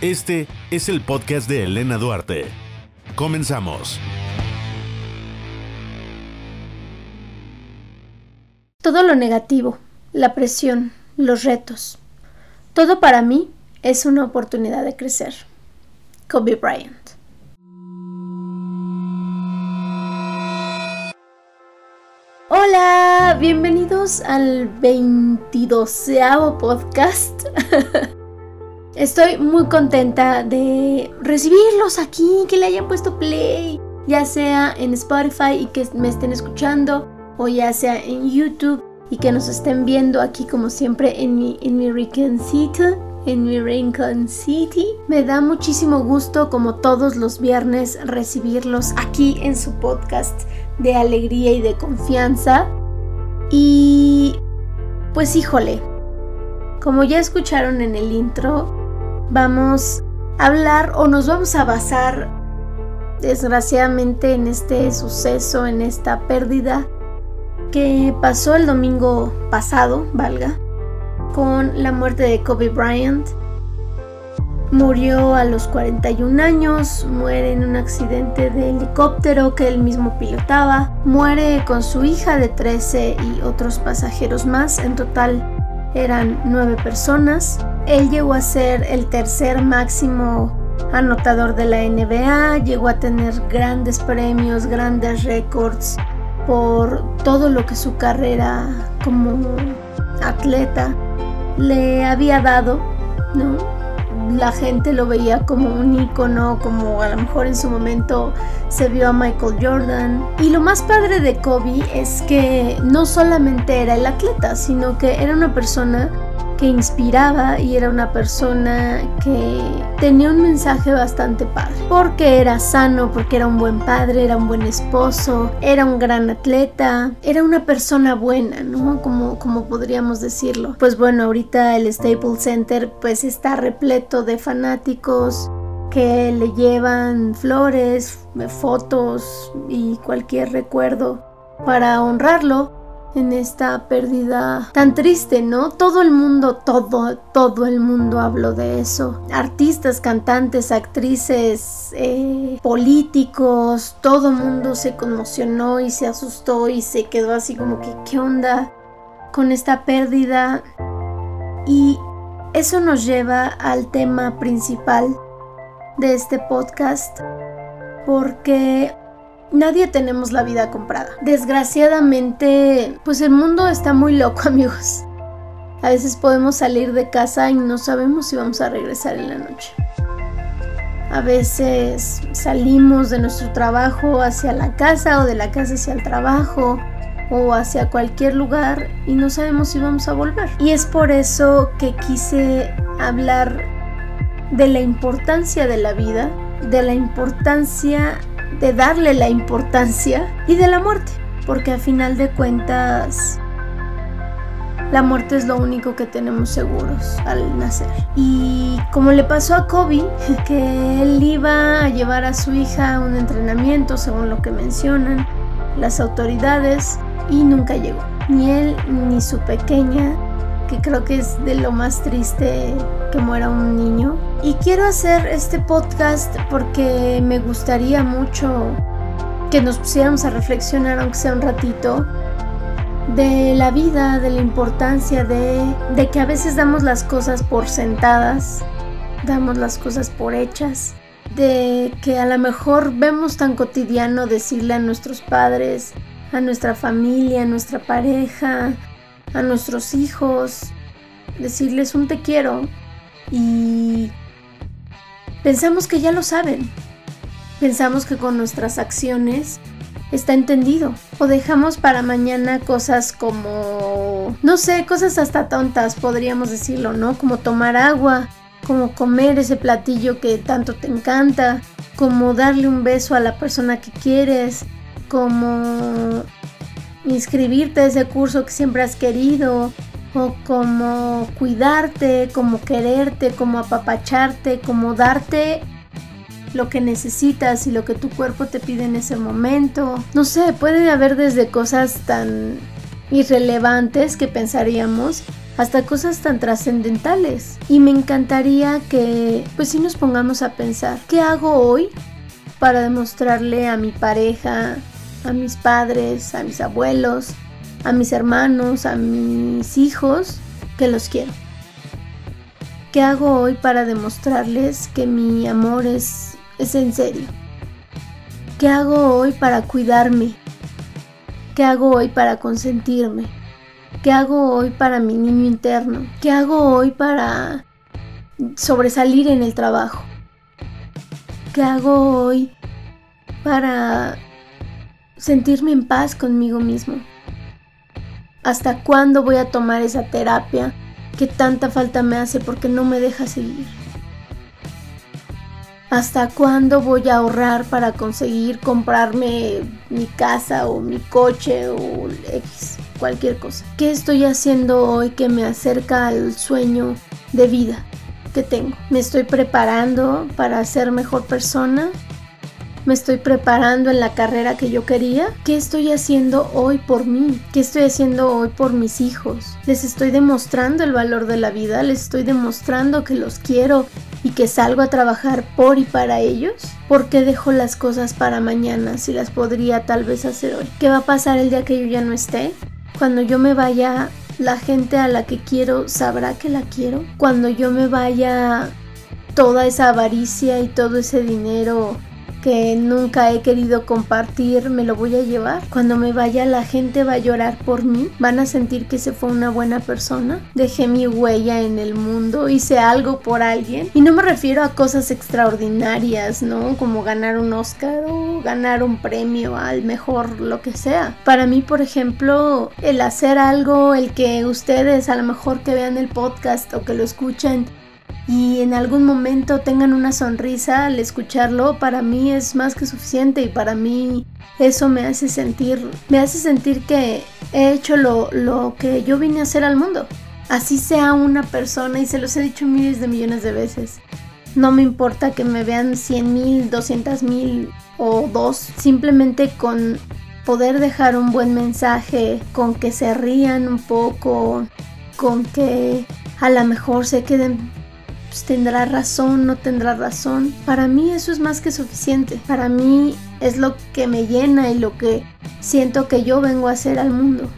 Este es el podcast de Elena Duarte. Comenzamos. Todo lo negativo, la presión, los retos, todo para mí es una oportunidad de crecer. Kobe Bryant. Bienvenidos al 22 podcast. Estoy muy contenta de recibirlos aquí, que le hayan puesto play, ya sea en Spotify y que me estén escuchando, o ya sea en YouTube y que nos estén viendo aquí como siempre en mi, en mi en mi Rincon City. Me da muchísimo gusto como todos los viernes recibirlos aquí en su podcast de alegría y de confianza. Y pues híjole, como ya escucharon en el intro, vamos a hablar o nos vamos a basar desgraciadamente en este suceso, en esta pérdida que pasó el domingo pasado, valga, con la muerte de Kobe Bryant. Murió a los 41 años, muere en un accidente de helicóptero que él mismo pilotaba, muere con su hija de 13 y otros pasajeros más, en total eran 9 personas. Él llegó a ser el tercer máximo anotador de la NBA, llegó a tener grandes premios, grandes récords por todo lo que su carrera como atleta le había dado, ¿no? La gente lo veía como un icono, como a lo mejor en su momento se vio a Michael Jordan. Y lo más padre de Kobe es que no solamente era el atleta, sino que era una persona que inspiraba y era una persona que tenía un mensaje bastante padre. Porque era sano, porque era un buen padre, era un buen esposo, era un gran atleta, era una persona buena, ¿no? Como, como podríamos decirlo. Pues bueno, ahorita el Staples Center pues está repleto de fanáticos que le llevan flores, fotos y cualquier recuerdo para honrarlo en esta pérdida tan triste, ¿no? Todo el mundo, todo, todo el mundo habló de eso. Artistas, cantantes, actrices, eh, políticos, todo el mundo se conmocionó y se asustó y se quedó así como que, ¿qué onda con esta pérdida? Y eso nos lleva al tema principal de este podcast porque Nadie tenemos la vida comprada. Desgraciadamente, pues el mundo está muy loco, amigos. A veces podemos salir de casa y no sabemos si vamos a regresar en la noche. A veces salimos de nuestro trabajo hacia la casa o de la casa hacia el trabajo o hacia cualquier lugar y no sabemos si vamos a volver. Y es por eso que quise hablar de la importancia de la vida, de la importancia de darle la importancia y de la muerte, porque a final de cuentas la muerte es lo único que tenemos seguros al nacer. Y como le pasó a Kobe, que él iba a llevar a su hija a un entrenamiento, según lo que mencionan las autoridades, y nunca llegó. Ni él ni su pequeña, que creo que es de lo más triste que muera un niño, y quiero hacer este podcast porque me gustaría mucho que nos pusiéramos a reflexionar, aunque sea un ratito, de la vida, de la importancia de, de que a veces damos las cosas por sentadas, damos las cosas por hechas, de que a lo mejor vemos tan cotidiano decirle a nuestros padres, a nuestra familia, a nuestra pareja, a nuestros hijos, decirles un te quiero y Pensamos que ya lo saben. Pensamos que con nuestras acciones está entendido. O dejamos para mañana cosas como, no sé, cosas hasta tontas, podríamos decirlo, ¿no? Como tomar agua, como comer ese platillo que tanto te encanta, como darle un beso a la persona que quieres, como inscribirte a ese curso que siempre has querido, o como cuidarte, como quererte, como apapacharte, como darte lo que necesitas y lo que tu cuerpo te pide en ese momento. No sé, puede haber desde cosas tan irrelevantes que pensaríamos hasta cosas tan trascendentales. Y me encantaría que pues si nos pongamos a pensar, ¿qué hago hoy para demostrarle a mi pareja, a mis padres, a mis abuelos, a mis hermanos, a mis hijos que los quiero? ¿Qué hago hoy para demostrarles que mi amor es, es en serio? ¿Qué hago hoy para cuidarme? ¿Qué hago hoy para consentirme? ¿Qué hago hoy para mi niño interno? ¿Qué hago hoy para sobresalir en el trabajo? ¿Qué hago hoy para sentirme en paz conmigo mismo? ¿Hasta cuándo voy a tomar esa terapia que tanta falta me hace porque no me deja seguir? ¿Hasta cuándo voy a ahorrar para conseguir comprarme mi casa o mi coche o X, cualquier cosa? ¿Qué estoy haciendo hoy que me acerca al sueño de vida que tengo? ¿Me estoy preparando para ser mejor persona? Me estoy preparando en la carrera que yo quería? ¿Qué estoy haciendo hoy por mí? ¿Qué estoy haciendo hoy por mis hijos? ¿Les estoy demostrando el valor de la vida? ¿Les estoy demostrando que los quiero y que salgo a trabajar por y para ellos? ¿Por qué dejo las cosas para mañana si las podría tal vez hacer hoy? ¿Qué va a pasar el día que yo ya no esté? Cuando yo me vaya, la gente a la que quiero sabrá que la quiero. Cuando yo me vaya, toda esa avaricia y todo ese dinero que nunca he querido compartir me lo voy a llevar. Cuando me vaya la gente va a llorar por mí, van a sentir que se fue una buena persona, dejé mi huella en el mundo, hice algo por alguien y no me refiero a cosas extraordinarias, ¿no? Como ganar un Oscar o ganar un premio al mejor lo que sea. Para mí, por ejemplo, el hacer algo, el que ustedes a lo mejor que vean el podcast o que lo escuchen y en algún momento tengan una sonrisa al escucharlo, para mí es más que suficiente y para mí eso me hace sentir, me hace sentir que he hecho lo, lo que yo vine a hacer al mundo. Así sea una persona y se los he dicho miles de millones de veces. No me importa que me vean 100 mil, 200 mil o dos, simplemente con poder dejar un buen mensaje, con que se rían un poco, con que a lo mejor se queden pues, tendrá razón, no tendrá razón. Para mí eso es más que suficiente. Para mí es lo que me llena y lo que siento que yo vengo a hacer al mundo.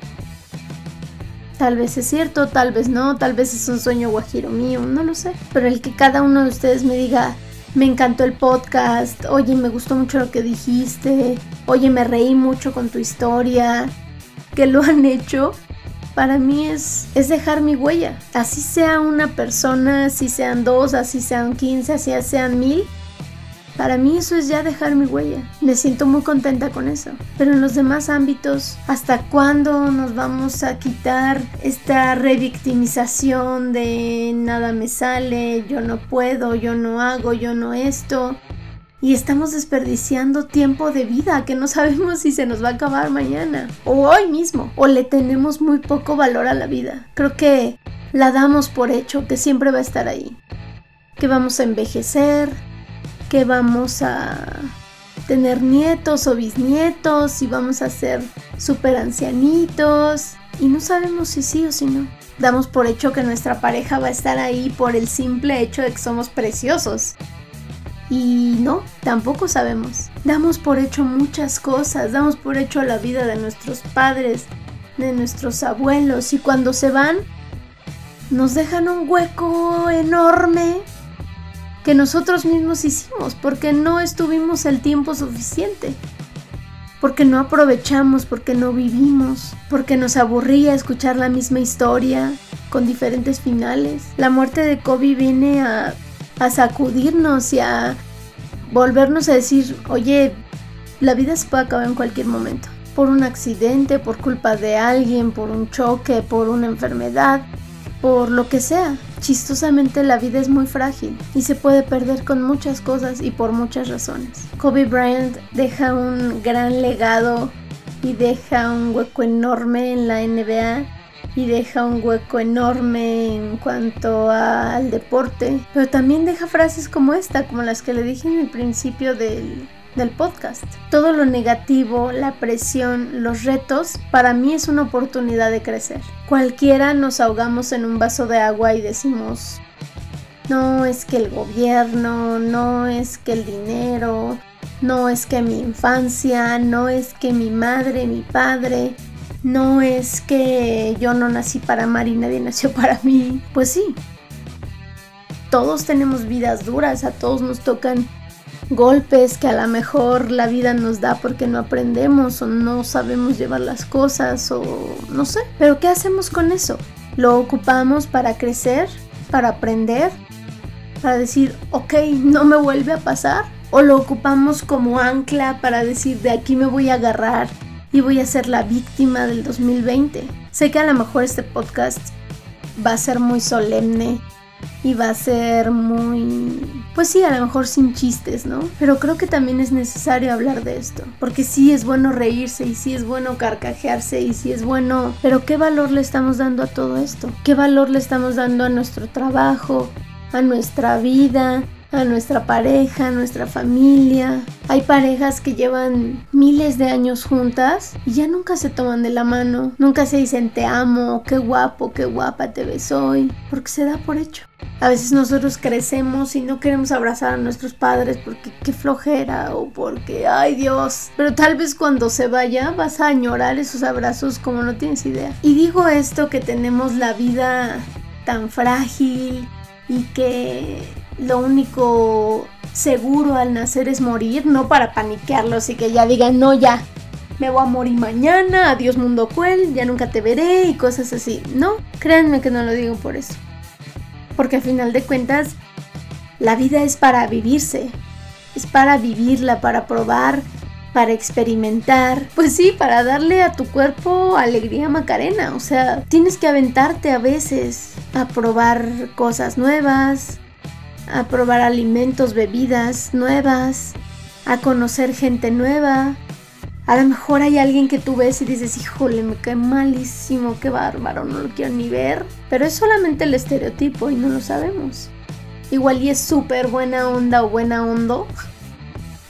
Tal vez es cierto, tal vez no, tal vez es un sueño guajiro mío, no lo sé. Pero el que cada uno de ustedes me diga, me encantó el podcast, oye, me gustó mucho lo que dijiste, oye, me reí mucho con tu historia, que lo han hecho, para mí es, es dejar mi huella. Así sea una persona, así sean dos, así sean quince, así sean mil. Para mí eso es ya dejar mi huella. Me siento muy contenta con eso. Pero en los demás ámbitos, ¿hasta cuándo nos vamos a quitar esta revictimización de nada me sale, yo no puedo, yo no hago, yo no esto? Y estamos desperdiciando tiempo de vida que no sabemos si se nos va a acabar mañana o hoy mismo o le tenemos muy poco valor a la vida. Creo que la damos por hecho que siempre va a estar ahí, que vamos a envejecer, que vamos a tener nietos o bisnietos y vamos a ser súper ancianitos y no sabemos si sí o si no. Damos por hecho que nuestra pareja va a estar ahí por el simple hecho de que somos preciosos y no, tampoco sabemos. Damos por hecho muchas cosas, damos por hecho la vida de nuestros padres, de nuestros abuelos y cuando se van nos dejan un hueco enorme que nosotros mismos hicimos porque no estuvimos el tiempo suficiente, porque no aprovechamos, porque no vivimos, porque nos aburría escuchar la misma historia con diferentes finales. La muerte de Kobe viene a a sacudirnos y a volvernos a decir, oye, la vida se puede acabar en cualquier momento. Por un accidente, por culpa de alguien, por un choque, por una enfermedad, por lo que sea. Chistosamente la vida es muy frágil y se puede perder con muchas cosas y por muchas razones. Kobe Bryant deja un gran legado y deja un hueco enorme en la NBA y deja un hueco enorme en cuanto al deporte, pero también deja frases como esta, como las que le dije en el principio del, del podcast. Todo lo negativo, la presión, los retos, para mí es una oportunidad de crecer. Cualquiera nos ahogamos en un vaso de agua y decimos, no es que el gobierno, no es que el dinero, no es que mi infancia, no es que mi madre, mi padre, no es que yo no nací para amar y nadie nació para mí. Pues sí, todos tenemos vidas duras, a todos nos tocan golpes que a lo mejor la vida nos da porque no aprendemos o no sabemos llevar las cosas o no sé. Pero ¿qué hacemos con eso? ¿Lo ocupamos para crecer? ¿Para aprender? ¿Para decir, ok, no me vuelve a pasar? ¿O lo ocupamos como ancla para decir, de aquí me voy a agarrar y voy a ser la víctima del 2020? Sé que a lo mejor este podcast va a ser muy solemne y va a ser muy, pues sí, a lo mejor sin chistes, ¿no? Pero creo que también es necesario hablar de esto, porque sí es bueno reírse y sí es bueno carcajearse y sí es bueno, pero ¿qué valor le estamos dando a todo esto? ¿Qué valor le estamos dando a nuestro trabajo, a nuestra vida, a nuestra pareja, a nuestra familia. Hay parejas que llevan miles de años juntas y ya nunca se toman de la mano, nunca se dicen te amo, qué guapo, qué guapa te ves hoy, porque se da por hecho. A veces nosotros crecemos y no queremos abrazar a nuestros padres porque qué flojera o porque, ay Dios. Pero tal vez cuando se vaya vas a añorar esos abrazos como no tienes idea. Y digo esto que tenemos la vida tan frágil y que lo único seguro al nacer es morir, no para paniquearlos y que ya digan, no, ya, me voy a morir mañana, adiós mundo cruel, ya nunca te veré y cosas así. No, créanme que no lo digo por eso. Porque al final de cuentas, la vida es para vivirse, es para vivirla, para probar, para experimentar, pues sí, para darle a tu cuerpo alegría macarena, o sea, tienes que aventarte a veces a probar cosas nuevas, a probar alimentos, bebidas nuevas, a conocer gente nueva. A lo mejor hay alguien que tú ves y dices, híjole, me cae malísimo, qué bárbaro, no lo quiero ni ver. Pero es solamente el estereotipo y no lo sabemos. Igual y es súper buena onda o buena hondo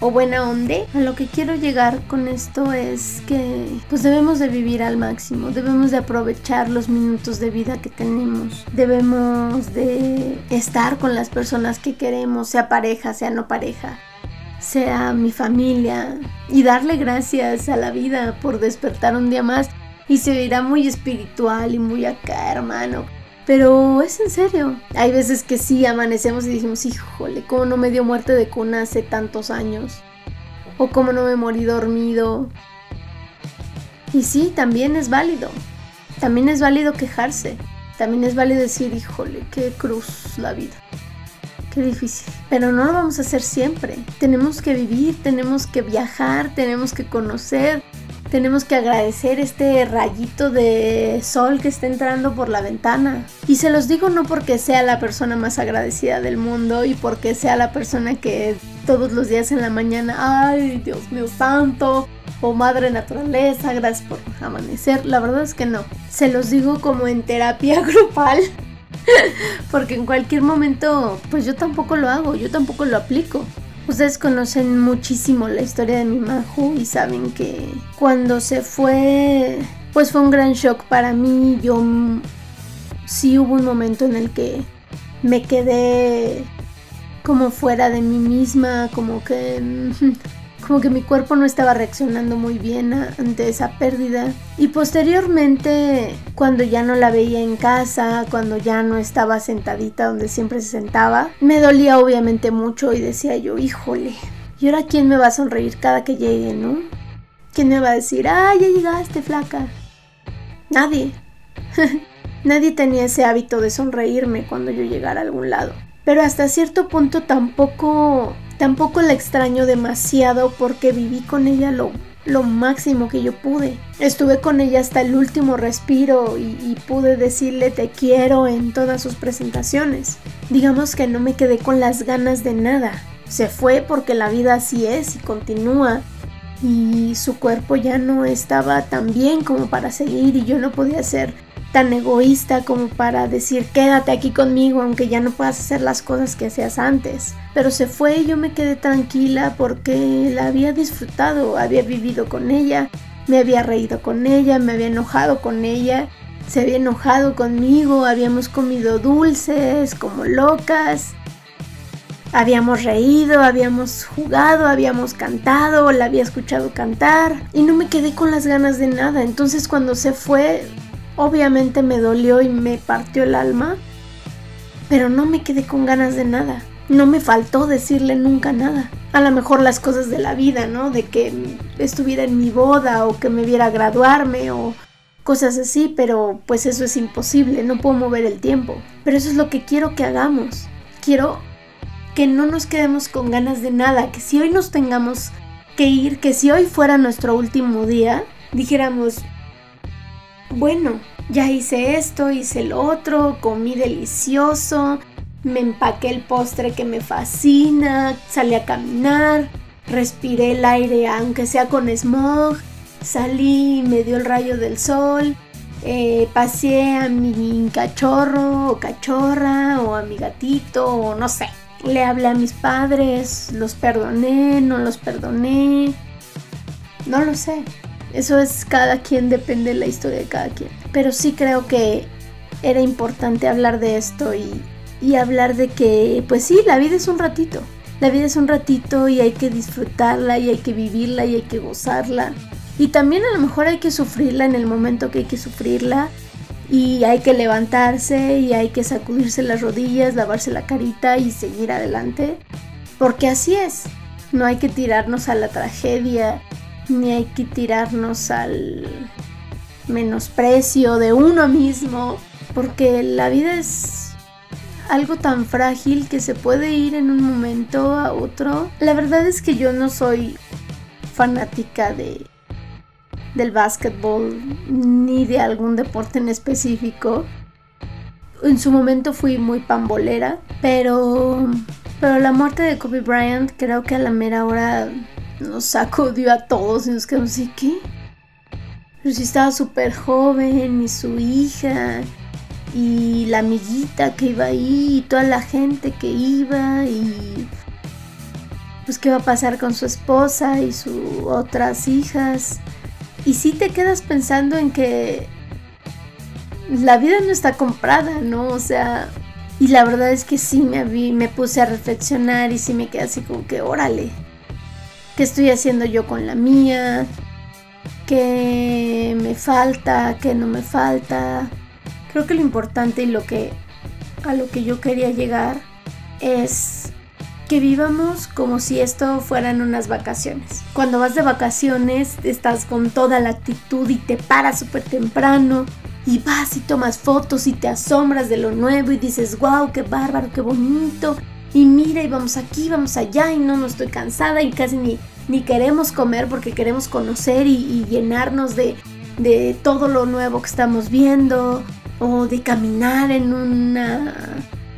o buena onda. A lo que quiero llegar con esto es que pues debemos de vivir al máximo, debemos de aprovechar los minutos de vida que tenemos, debemos de estar con las personas que queremos, sea pareja, sea no pareja sea mi familia y darle gracias a la vida por despertar un día más y se verá muy espiritual y muy acá hermano pero es en serio. Hay veces que sí amanecemos y dijimos, híjole, ¿cómo no me dio muerte de cuna hace tantos años? O cómo no me morí dormido. Y sí, también es válido. También es válido quejarse. También es válido decir, híjole, qué cruz la vida. Qué difícil. Pero no lo vamos a hacer siempre. Tenemos que vivir, tenemos que viajar, tenemos que conocer, tenemos que agradecer este rayito de sol que está entrando por la ventana. Y se los digo no porque sea la persona más agradecida del mundo y porque sea la persona que todos los días en la mañana, ay Dios mío santo, o madre naturaleza, gracias por amanecer. La verdad es que no. Se los digo como en terapia grupal. porque en cualquier momento, pues yo tampoco lo hago, yo tampoco lo aplico. Ustedes conocen muchísimo la historia de mi Maju y saben que cuando se fue, pues fue un gran shock para mí. Yo sí hubo un momento en el que me quedé como fuera de mí misma, como que como que mi cuerpo no estaba reaccionando muy bien ante esa pérdida. Y posteriormente, cuando ya no la veía en casa, cuando ya no estaba sentadita donde siempre se sentaba, me dolía obviamente mucho y decía yo, híjole, ¿y ahora quién me va a sonreír cada que llegue, no? ¿Quién me va a decir, ah, ya llegaste, flaca? Nadie. Nadie tenía ese hábito de sonreírme cuando yo llegara a algún lado. Pero hasta cierto punto tampoco Tampoco la extraño demasiado porque viví con ella lo, lo máximo que yo pude. Estuve con ella hasta el último respiro y, pude decirle te quiero en todas sus presentaciones. Digamos que no me quedé con las ganas de nada. Se fue porque la vida así es y continúa. Y su cuerpo ya no estaba tan bien como para seguir y yo no podía hacer tan egoísta como para decir quédate aquí conmigo aunque ya no puedas hacer las cosas que hacías antes. Pero se fue y yo me quedé tranquila porque la había disfrutado, había vivido con ella, me había reído con ella, me había enojado con ella, se había enojado conmigo, habíamos comido dulces como locas. Habíamos reído, habíamos jugado, habíamos cantado, la había escuchado cantar y no me quedé con las ganas de nada. Entonces cuando se fue Obviamente me dolió y me partió el alma, pero no me quedé con ganas de nada. No me faltó decirle nunca nada. A lo mejor las cosas de la vida, ¿no? De que estuviera en mi boda o que me viera graduarme o cosas así, pero pues eso es imposible, no puedo mover el tiempo. Pero eso es lo que quiero que hagamos. Quiero que no nos quedemos con ganas de nada, que si hoy nos tengamos que ir, que si hoy fuera nuestro último día, dijéramos, bueno, ya hice esto, hice el otro, comí delicioso, me empaqué el postre que me fascina, salí a caminar, respiré el aire aunque sea con smog, salí, me dio el rayo del sol, eh, paseé a mi cachorro o cachorra o a mi gatito o no sé. Le hablé a mis padres, los perdoné, no los perdoné, no lo sé. Eso es cada quien, depende de la historia de cada quien. Pero sí creo que era importante hablar de esto y, y hablar de que, pues sí, la vida es un ratito. La vida es un ratito y hay que disfrutarla y hay que vivirla y hay que gozarla. Y también a lo mejor hay que sufrirla en el momento que hay que sufrirla. Y hay que levantarse y hay que sacudirse las rodillas, lavarse la carita y seguir adelante. Porque así es. No hay que tirarnos a la tragedia ni hay que tirarnos al menosprecio de uno mismo, porque la vida es algo tan frágil que se puede ir en un momento a otro. La verdad es que yo no soy fanática de del básquetbol ni de algún deporte en específico. En su momento fui muy pambolera, pero pero la muerte de Kobe Bryant creo que a la mera hora nos sacudió a todos y nos quedamos así, ¿qué? Pero si estaba súper joven y su hija y la amiguita que iba ahí y toda la gente que iba y pues qué va a pasar con su esposa y sus otras hijas. Y si te quedas pensando en que la vida no está comprada, ¿no? O sea, y la verdad es que sí me, vi, me puse a reflexionar y sí me quedé así como que, órale, qué estoy haciendo yo con la mía, qué me falta, qué no me falta. Creo que lo importante y lo que a lo que yo quería llegar es que vivamos como si esto fueran unas vacaciones. Cuando vas de vacaciones estás con toda la actitud y te paras súper temprano y vas y tomas fotos y te asombras de lo nuevo y dices, wow, qué bárbaro, qué bonito. Y mira, y vamos aquí, vamos allá, y no, no estoy cansada, y casi ni, ni queremos comer porque queremos conocer y, llenarnos de, de todo lo nuevo que estamos viendo o de caminar en una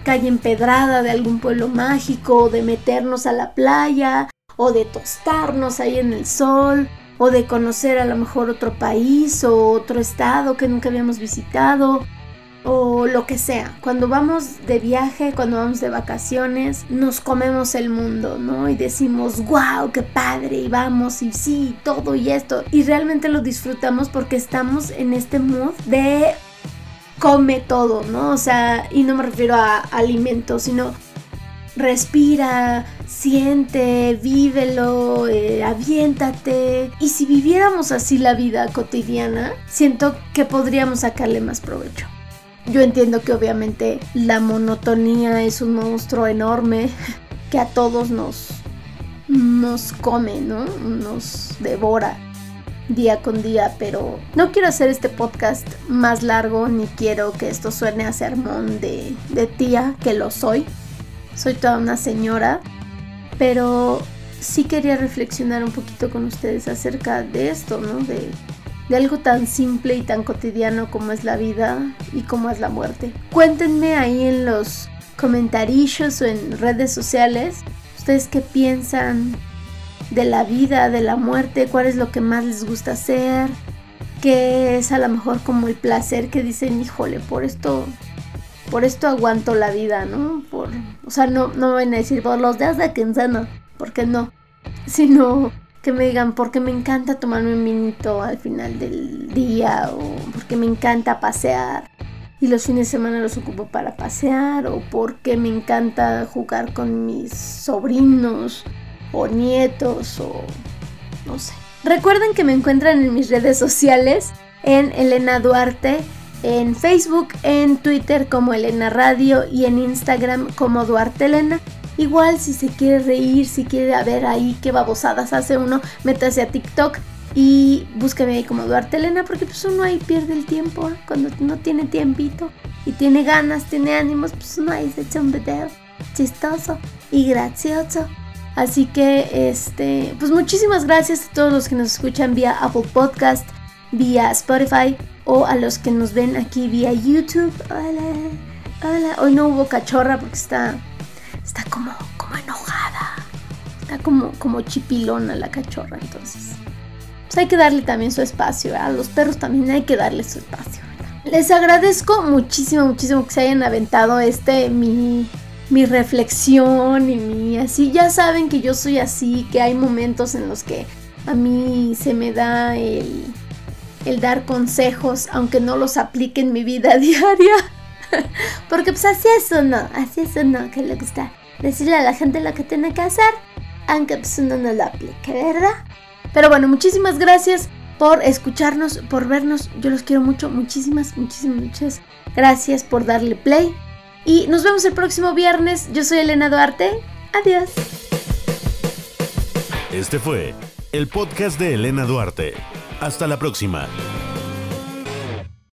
calle empedrada de algún pueblo mágico o de meternos a la playa o de tostarnos ahí en el sol o de conocer a lo mejor otro país o otro estado que nunca habíamos visitado o lo que sea. Cuando vamos de viaje, cuando vamos de vacaciones, nos comemos el mundo, ¿no? Y decimos, wow, qué padre, y vamos, y sí, todo y esto. Y realmente lo disfrutamos porque estamos en este mood de come todo, ¿no? O sea, y no me refiero a alimentos, sino respira, siente, vívelo, eh, aviéntate. Y si viviéramos así la vida cotidiana, siento que podríamos sacarle más provecho. Yo entiendo que obviamente la monotonía es un monstruo enorme que a todos nos, nos come, ¿no? Nos devora día con día, pero no quiero hacer este podcast más largo ni quiero que esto suene a sermón de, de tía, que lo soy. Soy toda una señora, pero sí quería reflexionar un poquito con ustedes acerca de esto, ¿no? De de algo tan simple y tan cotidiano como es la vida y como es la muerte. Cuéntenme ahí en los comentarios o en redes sociales ustedes qué piensan de la vida, de la muerte, cuál es lo que más les gusta hacer, que es a lo mejor como el placer que dicen, híjole, por esto, por esto aguanto la vida, ¿no? Por, o sea, no, no van a decir por los días de quincena, porque no, sino que me digan porque me encanta tomarme un minuto al final del día o porque me encanta pasear y los fines de semana los ocupo para pasear o porque me encanta jugar con mis sobrinos o nietos o no sé. Recuerden que me encuentran en mis redes sociales en Elena Duarte, en Facebook, en Twitter como Elena Radio y en Instagram como Duarte Elena. Igual si se quiere reír, si quiere ver ahí qué babosadas hace uno, métase a TikTok y búsqueme ahí como Duarte Elena porque pues uno ahí pierde el tiempo cuando no tiene tiempito y tiene ganas, tiene ánimos, pues uno ahí se echa un video chistoso y gracioso. Así que, este, pues muchísimas gracias a todos los que nos escuchan vía Apple Podcast, vía Spotify o a los que nos ven aquí vía YouTube. Hola, hola. Hoy no hubo cachorra porque está, está como, como enojada. Está como, como chipilona la cachorra, entonces. Pues hay que darle también su espacio, a los perros también hay que darle su espacio. Les agradezco muchísimo, muchísimo que se hayan aventado este mi mi reflexión y mi así. Ya saben que yo soy así, que hay momentos en los que a mí se me da el, el dar consejos, aunque no los aplique en mi vida diaria. Porque pues así es uno, así es uno que le gusta decirle a la gente lo que tiene que hacer, aunque pues uno no lo aplique, ¿verdad? Pero bueno, muchísimas gracias por escucharnos, por vernos. Yo los quiero mucho, muchísimas, muchísimas, muchas gracias por darle play. Y nos vemos el próximo viernes. Yo soy Elena Duarte. Adiós. Este fue el podcast de Elena Duarte. Hasta la próxima.